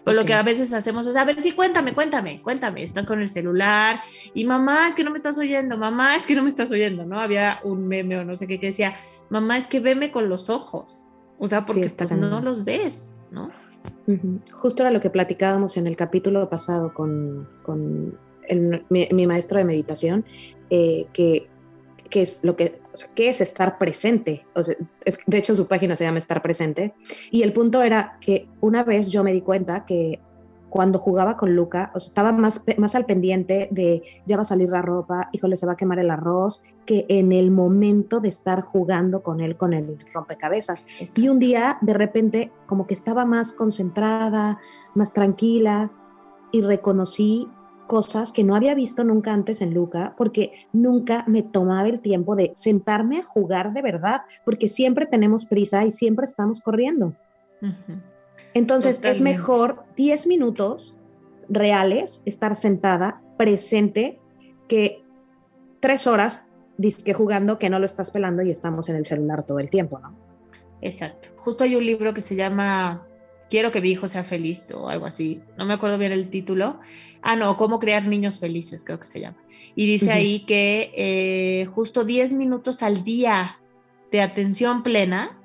Pues lo que a veces hacemos es, a ver, sí, cuéntame, cuéntame, cuéntame, estás con el celular y mamá, es que no me estás oyendo, mamá, es que no me estás oyendo, ¿no? Había un meme o no sé qué que decía, mamá, es que veme con los ojos, o sea, porque pues no los ves, ¿no? Justo era lo que platicábamos en el capítulo pasado con, con mi, maestro de meditación, eh, que, que, es lo que, es estar presente. de hecho, su página se llama Estar presente. Y el punto era que una vez yo me di cuenta que cuando jugaba con Luca, estaba más, más al pendiente de ya va a salir la ropa, híjole, se va a quemar el arroz, que en el momento de estar jugando con él, con el rompecabezas. Y un día, de repente, como que estaba más concentrada, más tranquila, y reconocí cosas que no había visto nunca antes en Luca, porque nunca me tomaba el tiempo de sentarme a jugar de verdad, porque siempre tenemos prisa y siempre estamos corriendo. Entonces es mejor 10 minutos reales estar sentada, presente, que tres horas disque jugando que no lo estás pelando y estamos en el celular todo el tiempo, ¿no? Exacto. Justo hay un libro que se llama quiero que mi hijo sea feliz o algo así. No me acuerdo bien el título. Ah, no, cómo crear niños felices, creo que se llama. Y dice ahí que eh, justo 10 minutos al día de atención plena,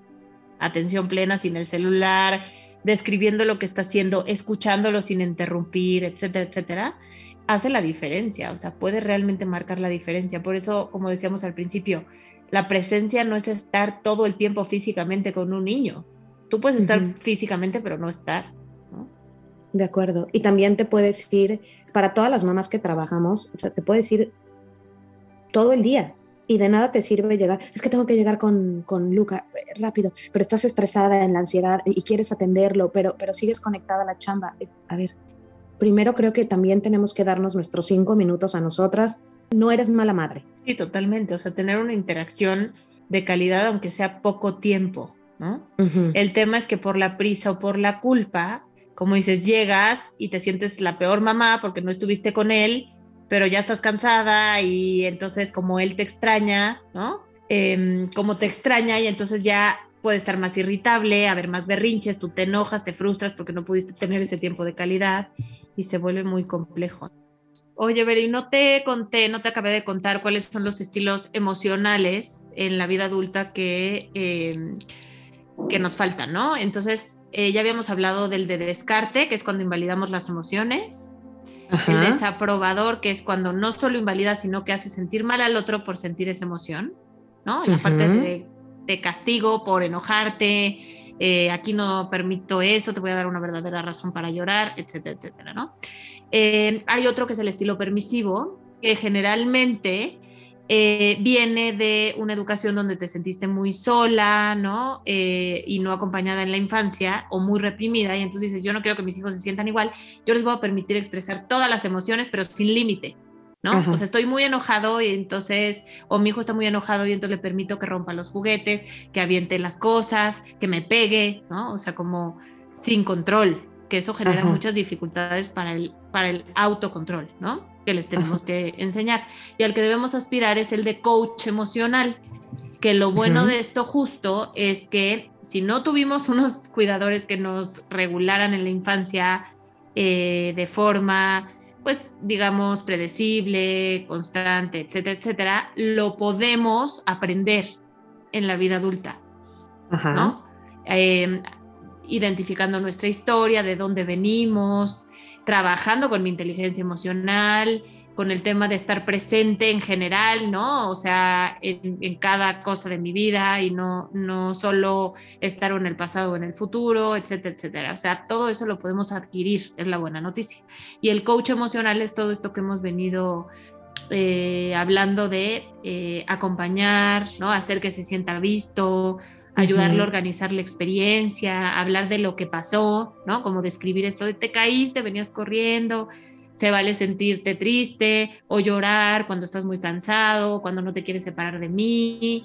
atención plena sin el celular, describiendo lo que está haciendo, escuchándolo sin interrumpir, etcétera, etcétera, hace la diferencia, o sea, puede realmente marcar la diferencia. Por eso, como decíamos al principio, la presencia no es estar todo el tiempo físicamente con un niño, Tú puedes estar físicamente, pero no estar. De acuerdo. Y también te puedes ir, para todas las mamás que trabajamos, te puedes ir todo el día y de nada te sirve llegar. Es que tengo que llegar con, con Luca eh, rápido, pero estás estresada en la ansiedad y quieres atenderlo, pero, pero sigues conectada a la chamba. A ver, primero creo que también tenemos que darnos nuestros cinco minutos a nosotras. No eres mala madre. Sí, totalmente. O sea, tener una interacción de calidad, aunque sea poco tiempo. El tema es que por la prisa o por la culpa, como dices, llegas y te sientes la peor mamá porque no estuviste con él, pero ya estás cansada y entonces como él te extraña, ¿no? Em, como te extraña y entonces ya puede estar más irritable, haber más berrinches, tú te enojas, te frustras porque no pudiste tener ese tiempo de calidad y se vuelve muy complejo. Oye, Beri, no te conté, no te acabé de contar cuáles son los estilos emocionales en la vida adulta que em, que nos faltan, ¿no? Entonces, eh, ya habíamos hablado del de descarte, que es cuando invalidamos las emociones. El desaprobador, que es cuando no solo invalida, sino que hace sentir mal al otro por sentir esa emoción, ¿no? Y aparte de, castigo por enojarte, eh, aquí no permito eso, te voy a dar una verdadera razón para llorar, etcétera, etcétera, ¿no? Eh, hay otro que es el estilo permisivo, que generalmente eh, viene de una educación donde te sentiste muy sola, ¿no? Eh, y no acompañada en la infancia o muy reprimida, y entonces dices, yo no quiero que mis hijos se sientan igual, yo les voy a permitir expresar todas las emociones, pero sin límite, ¿no? O sea, estoy muy enojado y entonces, o mi hijo está muy enojado y entonces le permito que rompa los juguetes, que aviente las cosas, que me pegue, ¿no? O sea, como sin control, que eso genera muchas dificultades para el, para el autocontrol, ¿no? Que les tenemos que enseñar. Y al que debemos aspirar es el de coach emocional, que lo bueno de esto justo es que si no tuvimos [laughs] unos cuidadores que nos regularan en la infancia eh, de forma, pues digamos, predecible, constante, etcétera, etcétera, lo podemos aprender en la vida adulta, ¿no? Em, identificando nuestra historia, de dónde venimos, trabajando con mi inteligencia emocional, con el tema de estar presente en general, ¿no? O sea, en, cada cosa de mi vida y no, no solo estar en el pasado o en el futuro, etcétera, etcétera. O sea, todo eso lo podemos adquirir, es la buena noticia. Y el coach emocional es todo esto que hemos venido eh, hablando de eh, acompañar, ¿no? Hacer que se sienta visto, ayudarle a organizar la experiencia, hablar de lo que pasó, ¿no? Como describir esto de te caíste, venías corriendo, se vale sentirte triste o llorar cuando estás muy cansado, cuando no te quieres separar de mí,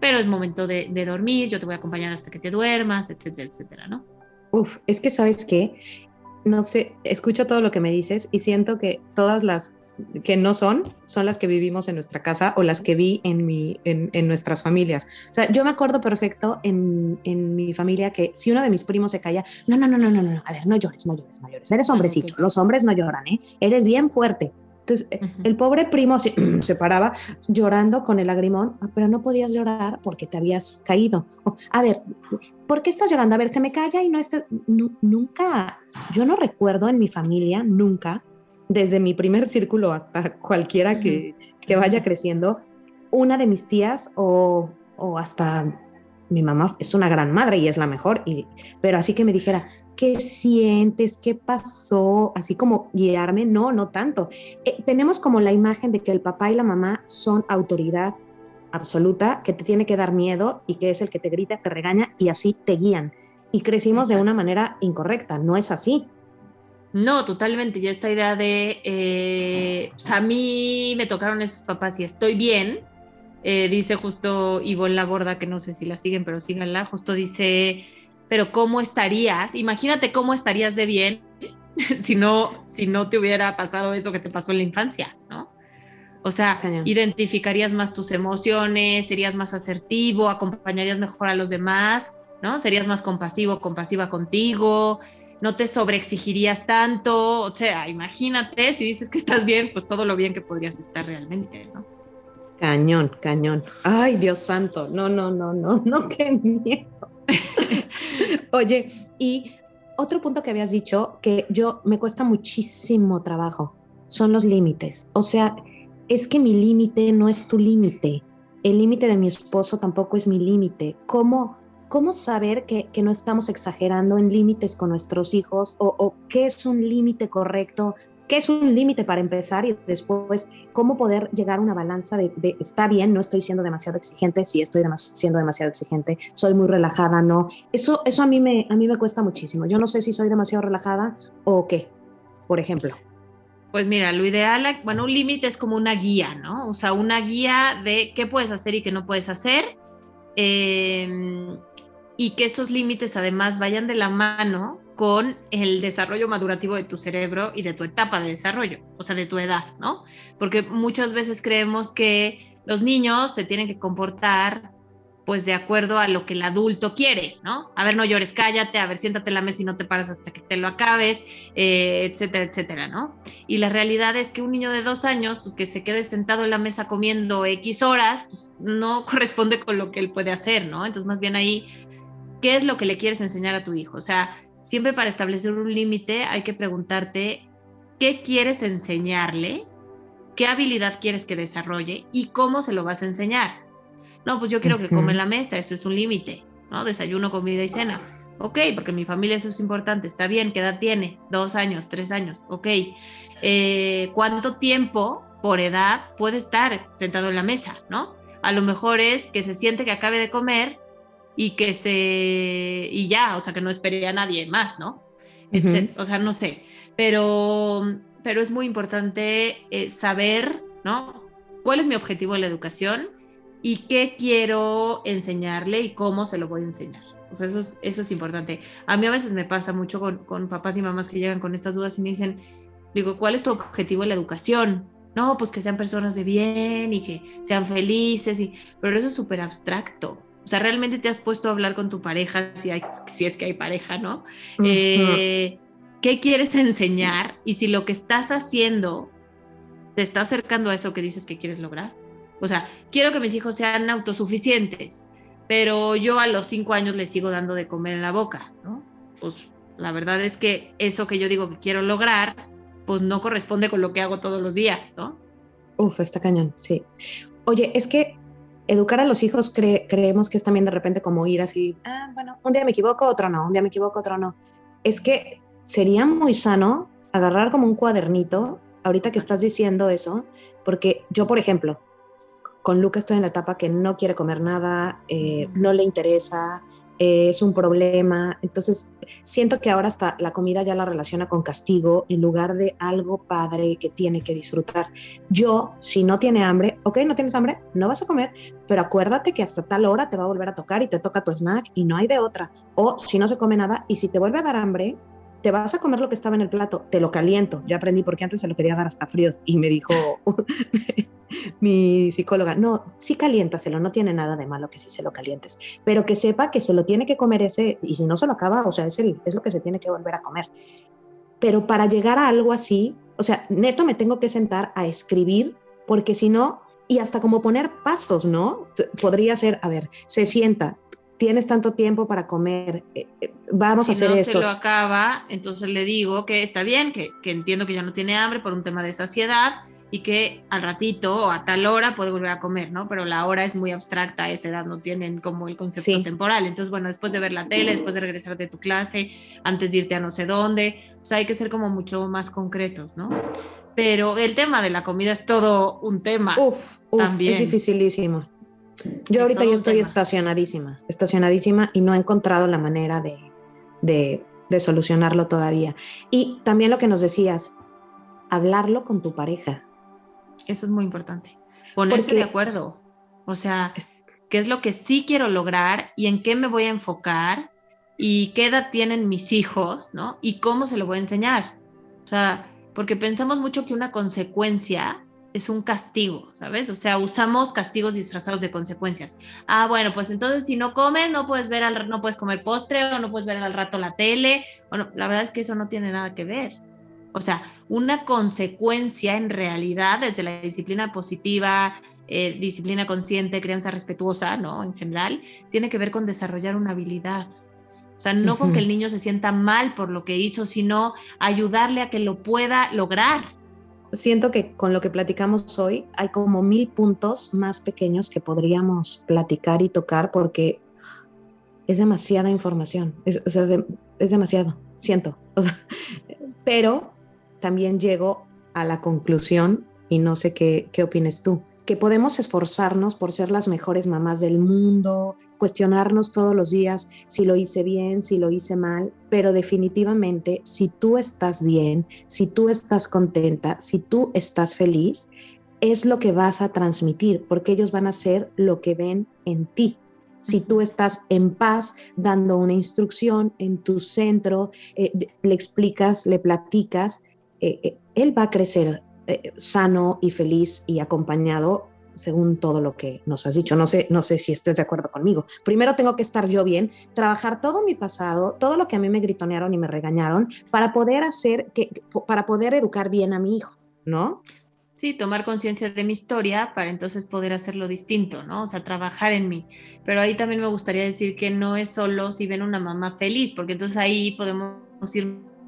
pero es momento de, de dormir, yo te voy a acompañar hasta que te duermas, etcétera, etcétera, ¿no? Uf, es que sabes qué, no sé, escucho todo lo que me dices y siento que todas las que no son, son las que vivimos en nuestra casa o las que vi en, mi, en, en nuestras familias. O sea, yo me acuerdo perfecto en, en, mi familia que si uno de mis primos se caía, no, no, no, no, no, no, a ver, no llores, no llores, no llores, eres hombrecito, los hombres no lloran, ¿eh? Eres bien fuerte. Entonces, el pobre primo se, [clears throat] se, paraba llorando con el lagrimón, ah, pero no podías llorar porque te habías caído. a ver, ¿por qué estás llorando? A ver, se me calla y no está. nunca, yo no recuerdo en mi familia, nunca, desde mi primer círculo hasta cualquiera que, vaya creciendo, una de mis tías o, hasta mi mamá es una gran madre y es la mejor, y, pero así que me dijera, ¿qué sientes? ¿Qué pasó? Así como guiarme, no, no tanto. Eh, tenemos como la imagen de que el papá y la mamá son autoridad absoluta, que te tiene que dar miedo y que es el que te grita, te regaña y así te guían. Y crecimos de una manera incorrecta, no es así. No, totalmente. Ya esta idea de, eh, pues, a mí me tocaron esos papás y estoy bien. Eh, dice justo Ivonne Laborda, que no sé si la siguen, pero síganla, justo dice, pero ¿cómo estarías? Imagínate cómo estarías de bien [laughs] si no, si no te hubiera pasado eso que te pasó en la infancia, ¿no? O sea, identificarías más tus emociones, serías más asertivo, acompañarías mejor a los demás, ¿no? Serías más compasivo, compasiva contigo, no te sobreexigirías tanto, o sea, imagínate, si dices que estás bien, pues todo lo bien que podrías estar realmente, ¿no? Cañón, cañón. Ay, Dios santo, no, no, no, no, [laughs] no, qué miedo. Oye, y otro punto que habías dicho que yo me cuesta muchísimo trabajo son los límites. O sea, es que mi límite no es tu límite. El límite de mi esposo tampoco es mi límite. ¿Cómo? ¿Cómo saber que, no estamos exagerando en límites con nuestros hijos o, qué es un límite correcto? ¿Qué es un límite para empezar y después cómo poder llegar a una balanza de, está bien, no estoy siendo demasiado exigente, sí estoy siendo demasiado exigente, soy muy relajada, no. Eso, eso a, mí me, a mí me cuesta muchísimo. Yo no sé si soy demasiado relajada o qué, por ejemplo. Pues mira, lo ideal, bueno, un límite es como una guía, ¿no? O sea, una guía de qué puedes hacer y qué no puedes hacer. Eh, y que esos límites además vayan de la mano con el desarrollo madurativo de tu cerebro y de tu etapa de desarrollo, o sea, de tu edad, ¿no? Porque muchas veces creemos que los niños se tienen que comportar pues de acuerdo a lo que el adulto quiere, ¿no? A ver, no llores, cállate, a ver, siéntate en la mesa y no te paras hasta que te lo acabes, eh, etcétera, etcétera, ¿no? Y la realidad es que un niño de dos años, pues que se quede sentado en la mesa comiendo X horas, pues no [laughs] corresponde con lo que él puede hacer, ¿no? Entonces, más bien ahí ¿qué es lo que le quieres enseñar a tu hijo? O sea, siempre para establecer un límite hay que preguntarte qué quieres enseñarle, qué habilidad quieres que desarrolle y cómo se lo vas a enseñar. No, pues yo quiero que come en la mesa, eso es un límite, ¿no? Desayuno, comida y cena. Ok, porque mi familia eso es importante, está bien, ¿qué edad tiene? Dos años, tres años, ok. Eh, ¿Cuánto tiempo por edad puede estar sentado en la mesa, ¿no? A lo mejor es que se siente que acabe de comer y que se y ya, o sea, que no espere a nadie más, ¿no? O sea, no sé, pero pero es muy importante eh, saber, ¿no? ¿Cuál es mi objetivo de la educación y qué quiero enseñarle y cómo se lo voy a enseñar? O sea, eso es, eso es importante. A mí a veces me pasa mucho con, con papás y mamás que llegan con estas dudas y me dicen, digo, ¿cuál es tu objetivo de la educación? No, pues que sean personas de bien y que sean felices, y, pero eso es súper abstracto. O sea, realmente te has puesto a hablar con tu pareja, si, hay, si es que hay pareja, ¿no? Eh, ¿Qué quieres enseñar? Y si lo que estás haciendo te está acercando a eso que dices que quieres lograr. O sea, quiero que mis hijos sean autosuficientes, pero yo a los cinco años les sigo dando de comer en la boca, ¿no? Pues la verdad es que eso que yo digo que quiero lograr, pues no corresponde con lo que hago todos los días, ¿no? Uf, está cañón, sí. Oye, es que educar a los hijos creemos que es también de repente como ir así, ah, bueno, un día me equivoco, otro no, un día me equivoco, otro no. Es que sería muy sano agarrar como un cuadernito, ahorita que estás diciendo eso, porque yo, por ejemplo, con Luca estoy en la etapa que no quiere comer nada, eh, no le interesa, eh, es un problema. Entonces, siento que ahora hasta la comida ya la relaciona con castigo en lugar de algo padre que tiene que disfrutar. Yo, si no tiene hambre, ok, no tienes hambre, no vas a comer, pero acuérdate que hasta tal hora te va a volver a tocar y te toca tu snack y no hay de otra. O si no se come nada y si te vuelve a dar hambre, te vas a comer lo que estaba en el plato, te lo caliento. Ya aprendí porque antes se lo quería dar hasta frío y me dijo [laughs] mi psicóloga, no, sí caliéntaselo, no tiene nada de malo que sí se lo calientes, pero que sepa que se lo tiene que comer ese y si no se lo acaba, o sea, es, el, es lo que se tiene que volver a comer. Pero para llegar a algo así, o sea, neto me tengo que sentar a escribir porque si no, y hasta como poner pasos, ¿no? Podría ser, a ver, se sienta, tienes tanto tiempo para comer, eh, eh, vamos a hacer esto. Se lo acaba, entonces le digo que está bien, que, que, entiendo que ya no tiene hambre por un tema de saciedad y que al ratito o a tal hora puede volver a comer, ¿no? Pero la hora es muy abstracta, a esa edad no tienen como el concepto temporal. Entonces, bueno, después de ver la tele, después de regresar de tu clase, antes de irte a no sé dónde, o sea, hay que ser como mucho más concretos, ¿no? Pero el tema de la comida es todo un tema. Uf, uf también. es dificilísimo. Yo ahorita ya estoy estacionadísima, estacionadísima y no he encontrado la manera de, solucionarlo todavía. Y también lo que nos decías, hablarlo con tu pareja. Eso es muy importante. Ponerse de acuerdo. O sea, qué es lo que sí quiero lograr y en qué me voy a enfocar y qué edad tienen mis hijos, ¿no? Y cómo se lo voy a enseñar. O sea, porque pensamos mucho que una consecuencia es un castigo, ¿sabes? O sea, usamos castigos disfrazados de consecuencias. Ah, bueno, pues entonces si no comes, no puedes ver al no puedes comer postre o no puedes ver al rato la tele. Bueno, la verdad es que eso no tiene nada que ver. O sea, una consecuencia en realidad desde la disciplina positiva, eh, disciplina consciente, crianza respetuosa, ¿no? En general, tiene que ver con desarrollar una habilidad. O sea, no con que el niño se sienta mal por lo que hizo, sino ayudarle a que lo pueda lograr siento que con lo que platicamos hoy hay como mil puntos más pequeños que podríamos platicar y tocar porque es demasiada información, es, o sea, es demasiado, siento. [laughs] pero también llego a la conclusión, y no sé qué, qué opines tú, que podemos esforzarnos por ser las mejores mamás del mundo, cuestionarnos todos los días si lo hice bien, si lo hice mal, pero definitivamente si tú estás bien, si tú estás contenta, si tú estás feliz, es lo que vas a transmitir, porque ellos van a ser lo que ven en ti. Si tú estás en paz dando una instrucción en tu centro, eh, le explicas, le platicas, eh, eh, él va a crecer eh, sano y feliz y acompañado según todo lo que nos has dicho. No sé, no sé si estés de acuerdo conmigo. Primero tengo que estar yo bien, trabajar todo mi pasado, todo lo que a mí me gritonearon y me regañaron para poder hacer que, para poder educar bien a mi hijo, ¿no? Sí, tomar conciencia de mi historia para entonces poder hacerlo distinto, ¿no? O sea, trabajar en mí. Pero ahí también me gustaría decir que no es solo si ven una mamá feliz, porque entonces ahí podemos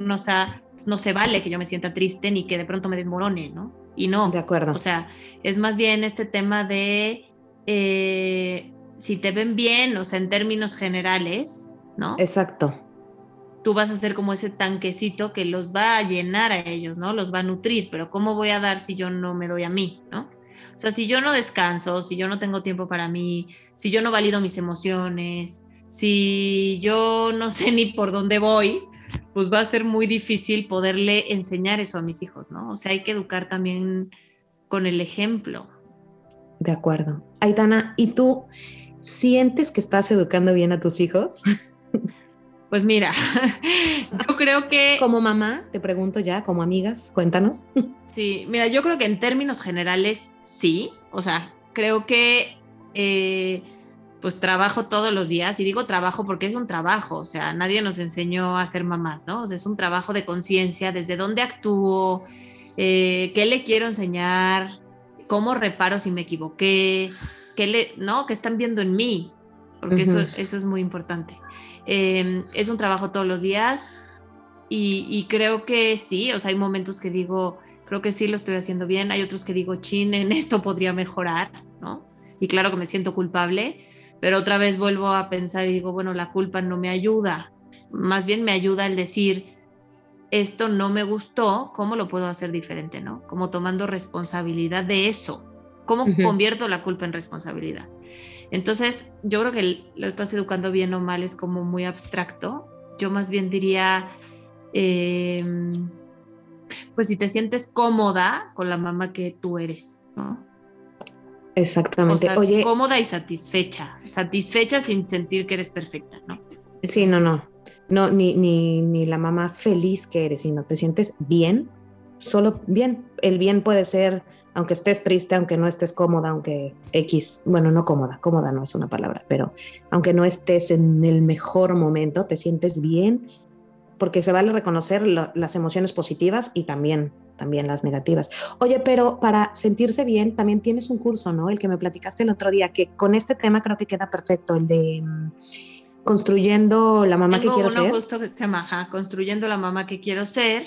irnos a no se vale que yo me sienta triste ni que de pronto me desmorone, ¿no? Y no. De acuerdo. O sea, es más bien este tema de eh, si te ven bien, o sea, en términos generales, ¿no? Exacto. tú vas a ser como ese tanquecito que los va a llenar a ellos, ¿no? Los va a nutrir, pero ¿cómo voy a dar si yo no me doy a mí, ¿no? O sea, si yo no descanso, si yo no tengo tiempo para mí, si yo no valido mis emociones, si yo no sé ni por dónde voy, pues va a ser muy difícil poderle enseñar eso a mis hijos, ¿no? O sea, hay que educar también con el ejemplo. De acuerdo. Aitana, ¿y tú sientes que estás educando bien a tus hijos? Pues mira, [laughs] yo creo que... Como mamá, te pregunto ya, como amigas, cuéntanos. Sí, mira, yo creo que en términos generales sí, o sea, creo que eh, pues trabajo todos los días y digo trabajo porque es un trabajo, o sea, nadie nos enseñó a ser mamás, ¿no? O sea, es un trabajo de conciencia, desde dónde actúo, eh, qué le quiero enseñar, cómo reparo si me equivoqué, qué le, ¿no? ¿Qué están viendo en mí? Porque eso, eso es muy importante. Em, es un trabajo todos los días y, y, creo que sí, o sea, hay momentos que digo, creo que sí lo estoy haciendo bien, hay otros que digo, chin, en esto podría mejorar, ¿no? Y claro que me siento culpable, pero otra vez vuelvo a pensar y digo, bueno, la culpa no me ayuda, más bien me ayuda el decir, esto no me gustó, ¿cómo lo puedo hacer diferente, no? Como tomando responsabilidad de eso, ¿cómo convierto la culpa en responsabilidad? Entonces, yo creo que lo estás educando bien o mal es como muy abstracto. Yo más bien diría, em, pues si te sientes cómoda con la mamá que tú eres, ¿no? Exactamente. Oye, cómoda y satisfecha, satisfecha sin sentir que eres perfecta, ¿no? Sí, no, no. No, ni, ni, ni la mamá feliz que eres, sino te sientes bien, solo bien. El bien puede ser, aunque estés triste, aunque no estés cómoda, aunque X, bueno, no cómoda, cómoda no es una palabra, pero aunque no estés en el mejor momento, te sientes bien, porque se vale reconocer las emociones positivas y también también las negativas. Oye, pero para sentirse bien, también tienes un curso, ¿no? El que me platicaste el otro día, que con este tema creo que queda perfecto, el de mm, construyendo la mamá que quiero uno ser. justo que se llama construyendo la mamá que quiero ser,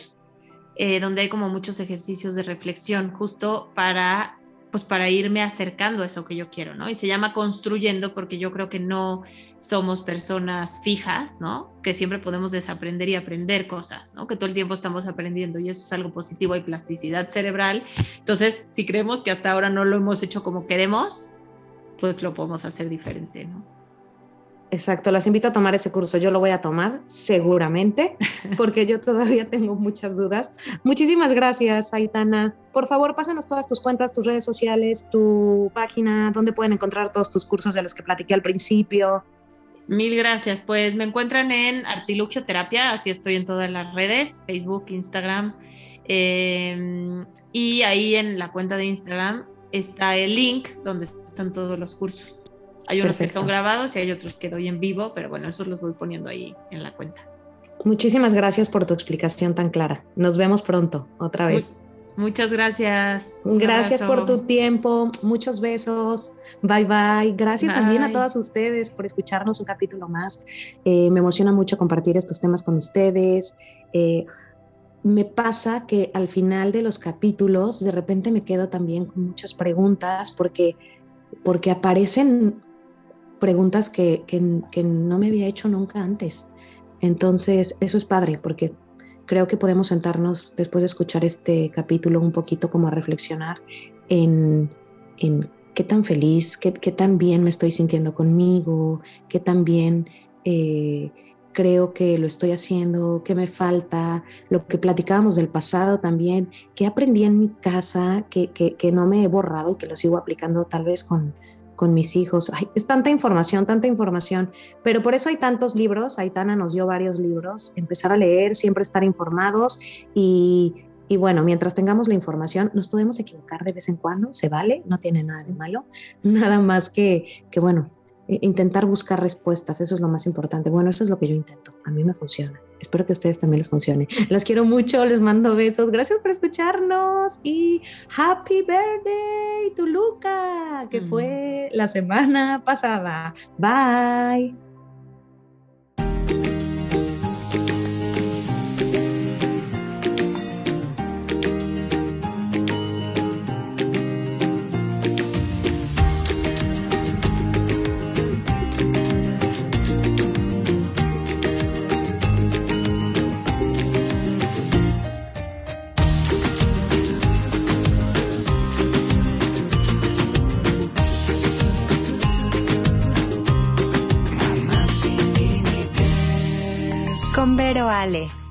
eh, donde hay como muchos ejercicios de reflexión, justo para pues para irme acercando a eso que yo quiero, ¿no? Y se llama construyendo porque yo creo que no somos personas fijas, ¿no? Que siempre podemos desaprender y aprender cosas, ¿no? Que todo el tiempo estamos aprendiendo y eso es algo positivo, hay plasticidad cerebral. Entonces, si creemos que hasta ahora no lo hemos hecho como queremos, pues lo podemos hacer diferente, ¿no? Exacto, las invito a tomar ese curso. Yo lo voy a tomar seguramente [laughs] porque yo todavía tengo muchas dudas. Muchísimas gracias, Aitana. Por favor, pásanos todas tus cuentas, tus redes sociales, tu página, donde pueden encontrar todos tus cursos de los que platiqué al principio. Mil gracias. Pues me encuentran en Artilugio Terapia, así estoy en todas las redes, Facebook, Instagram. Em, y ahí en la cuenta de Instagram está el link donde están todos los cursos. Hay unos que son grabados y hay otros que doy en vivo, pero bueno, esos los voy poniendo ahí en la cuenta. Muchísimas gracias por tu explicación tan clara. Nos vemos pronto, otra vez. muchas gracias. gracias por tu tiempo. Muchos besos. Bye bye. Gracias también a todas ustedes por escucharnos un capítulo más. Eh, me emociona mucho compartir estos temas con ustedes. Eh, me pasa que al final de los capítulos de repente me quedo también con muchas preguntas porque, porque aparecen preguntas que, no me había hecho nunca antes. Entonces, eso es padre porque creo que podemos sentarnos después de escuchar este capítulo un poquito como a reflexionar en, qué tan feliz, qué, tan bien me estoy sintiendo conmigo, qué tan bien eh, creo que lo estoy haciendo, qué me falta, lo que platicábamos del pasado también, qué aprendí en mi casa, que, que no me he borrado y que lo sigo aplicando tal vez con, con mis hijos. es tanta información, tanta información, pero por eso hay tantos libros. Aitana nos dio varios libros. Empezar a leer, siempre estar informados y, y bueno, mientras tengamos la información, nos podemos equivocar de vez en cuando, se vale, no tiene nada de malo, [laughs] nada más que, que bueno, intentar buscar respuestas, eso es lo más importante. Bueno, eso es lo que yo intento, a mí me funciona. Espero que a ustedes también les funcione. Los quiero mucho, les mando besos. Gracias por escucharnos y happy birthday to Luca, que mm. fue la semana pasada. Bye. bombero Ale.